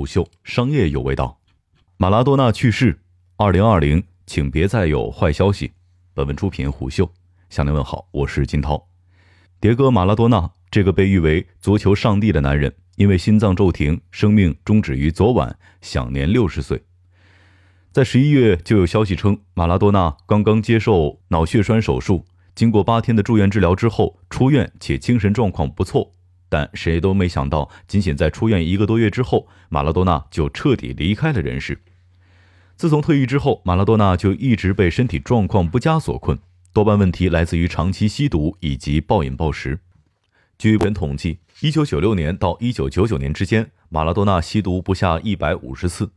虎嗅商业有味道，马拉多纳去世，二零二零，请别再有坏消息。本文出品虎嗅，向您问好，我是金涛。迭戈·马拉多纳这个被誉为足球上帝的男人，因为心脏骤停，生命终止于昨晚，享年六十岁。在十一月就有消息称，马拉多纳刚刚接受脑血栓手术，经过八天的住院治疗之后出院，且精神状况不错。但谁都没想到，仅仅在出院一个多月之后，马拉多纳就彻底离开了人世。自从退役之后，马拉多纳就一直被身体状况不佳所困，多半问题来自于长期吸毒以及暴饮暴食。据本统计，1996年到1999年之间，马拉多纳吸毒不下150次，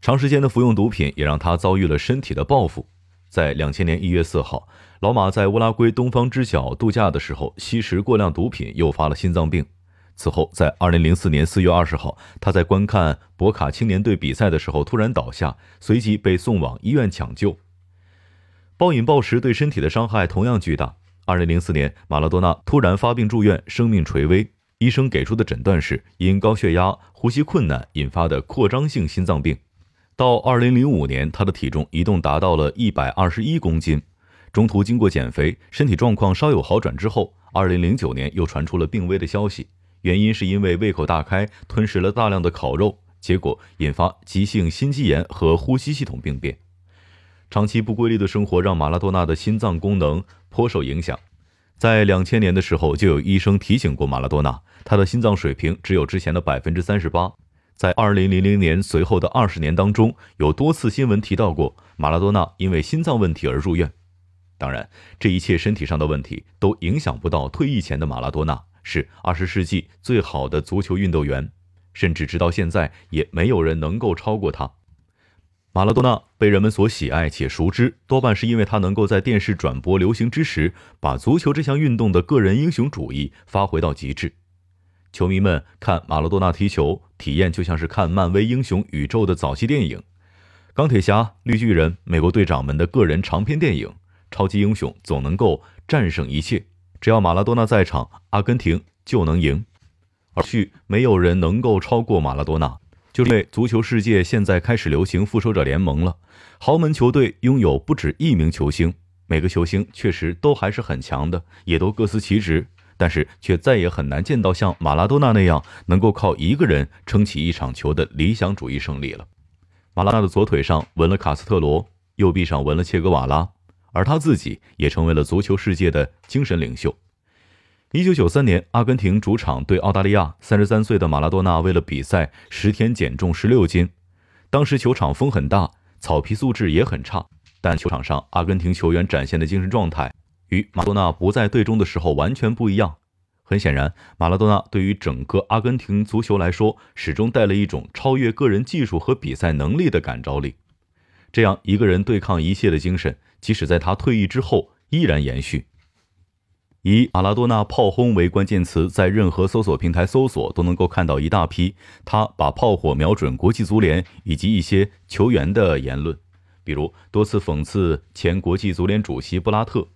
长时间的服用毒品也让他遭遇了身体的报复。在2000年1月4号。老马在乌拉圭东方之角度假的时候吸食过量毒品，诱发了心脏病。此后，在2004年4月20号，他在观看博卡青年队比赛的时候突然倒下，随即被送往医院抢救。暴饮暴食对身体的伤害同样巨大。2004年，马拉多纳突然发病住院，生命垂危。医生给出的诊断是因高血压、呼吸困难引发的扩张性心脏病。到2005年，他的体重一度达到了121公斤。中途经过减肥，身体状况稍有好转之后，二零零九年又传出了病危的消息，原因是因为胃口大开，吞食了大量的烤肉，结果引发急性心肌炎和呼吸系统病变。长期不规律的生活让马拉多纳的心脏功能颇受影响。在两千年的时候，就有医生提醒过马拉多纳，他的心脏水平只有之前的百分之三十八。在二零零零年随后的二十年当中，有多次新闻提到过马拉多纳因为心脏问题而入院。当然，这一切身体上的问题都影响不到退役前的马拉多纳是二十世纪最好的足球运动员，甚至直到现在也没有人能够超过他。马拉多纳被人们所喜爱且熟知，多半是因为他能够在电视转播流行之时，把足球这项运动的个人英雄主义发挥到极致。球迷们看马拉多纳踢球，体验就像是看漫威英雄宇宙的早期电影，《钢铁侠》《绿巨人》《美国队长》们的个人长篇电影。超级英雄总能够战胜一切，只要马拉多纳在场，阿根廷就能赢。而去没有人能够超过马拉多纳，就是因为足球世界现在开始流行复仇者联盟了。豪门球队拥有不止一名球星，每个球星确实都还是很强的，也都各司其职，但是却再也很难见到像马拉多纳那样能够靠一个人撑起一场球的理想主义胜利了。马拉多纳的左腿上纹了卡斯特罗，右臂上纹了切格瓦拉。而他自己也成为了足球世界的精神领袖。一九九三年，阿根廷主场对澳大利亚，三十三岁的马拉多纳为了比赛，十天减重十六斤。当时球场风很大，草皮素质也很差，但球场上阿根廷球员展现的精神状态与马拉多纳不在队中的时候完全不一样。很显然，马拉多纳对于整个阿根廷足球来说，始终带了一种超越个人技术和比赛能力的感召力。这样一个人对抗一切的精神。即使在他退役之后，依然延续。以马拉多纳炮轰为关键词，在任何搜索平台搜索都能够看到一大批他把炮火瞄准国际足联以及一些球员的言论，比如多次讽刺前国际足联主席布拉特。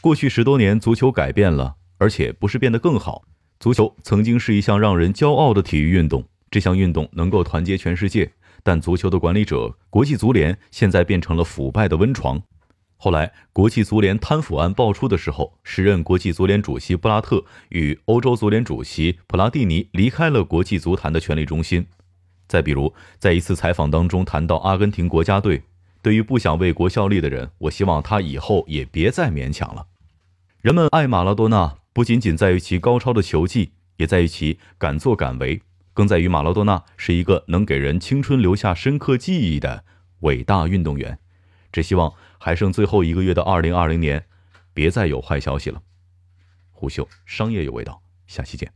过去十多年，足球改变了，而且不是变得更好。足球曾经是一项让人骄傲的体育运动，这项运动能够团结全世界，但足球的管理者国际足联现在变成了腐败的温床。后来，国际足联贪腐案爆出的时候，时任国际足联主席布拉特与欧洲足联主席普拉蒂尼离开了国际足坛的权力中心。再比如，在一次采访当中谈到阿根廷国家队，对于不想为国效力的人，我希望他以后也别再勉强了。人们爱马拉多纳，不仅仅在于其高超的球技，也在于其敢作敢为，更在于马拉多纳是一个能给人青春留下深刻记忆的伟大运动员。只希望还剩最后一个月的二零二零年，别再有坏消息了。虎嗅商业有味道，下期见。